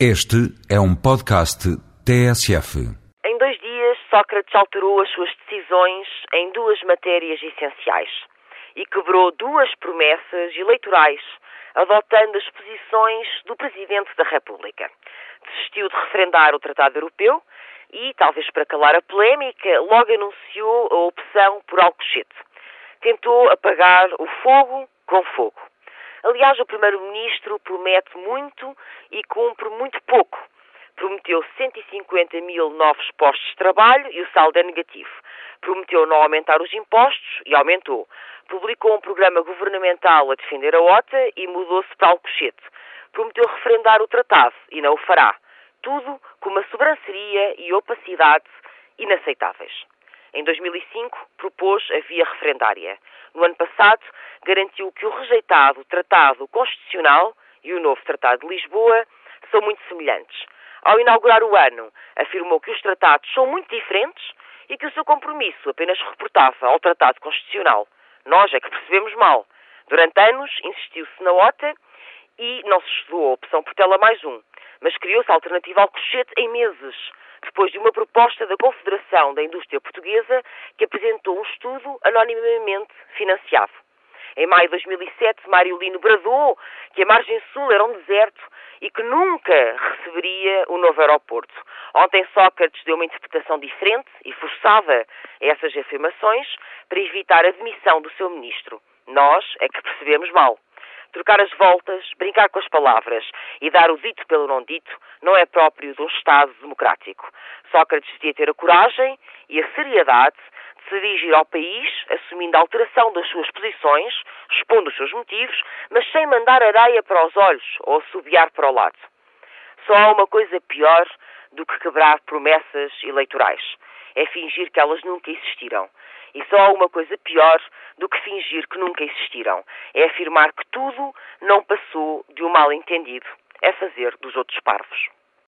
Este é um podcast TSF. Em dois dias, Sócrates alterou as suas decisões em duas matérias essenciais e quebrou duas promessas eleitorais, adotando as posições do Presidente da República. Desistiu de referendar o Tratado Europeu e, talvez para calar a polémica, logo anunciou a opção por Alcochete. Tentou apagar o fogo com fogo. Aliás, o Primeiro-Ministro promete muito e cumpre muito pouco. Prometeu 150 mil novos postos de trabalho e o saldo é negativo. Prometeu não aumentar os impostos e aumentou. Publicou um programa governamental a defender a OTA e mudou-se para Alcochete. Prometeu referendar o tratado e não o fará. Tudo com uma sobranceria e opacidade inaceitáveis. Em 2005, propôs a via referendária. No ano passado, garantiu que o rejeitado Tratado Constitucional e o novo Tratado de Lisboa são muito semelhantes. Ao inaugurar o ano, afirmou que os tratados são muito diferentes e que o seu compromisso apenas reportava ao Tratado Constitucional. Nós é que percebemos mal. Durante anos, insistiu-se na OTA e não se estudou a opção Portela mais um, mas criou-se a alternativa ao cochete em meses depois de uma proposta da Confederação da Indústria Portuguesa que apresentou um estudo anonimamente financiado. Em maio de 2007, Mário Lino bradou que a margem sul era um deserto e que nunca receberia o novo aeroporto. Ontem Sócrates deu uma interpretação diferente e forçada a essas afirmações para evitar a demissão do seu ministro. Nós é que percebemos mal. Trocar as voltas, brincar com as palavras e dar o dito pelo não dito não é próprio de um Estado democrático. Sócrates devia ter a coragem e a seriedade de se dirigir ao país, assumindo a alteração das suas posições, expondo os seus motivos, mas sem mandar areia para os olhos ou assobiar para o lado. Só há uma coisa pior do que quebrar promessas eleitorais. É fingir que elas nunca existiram. E só há uma coisa pior do que fingir que nunca existiram. É afirmar que tudo não passou de um mal entendido. É fazer dos outros parvos.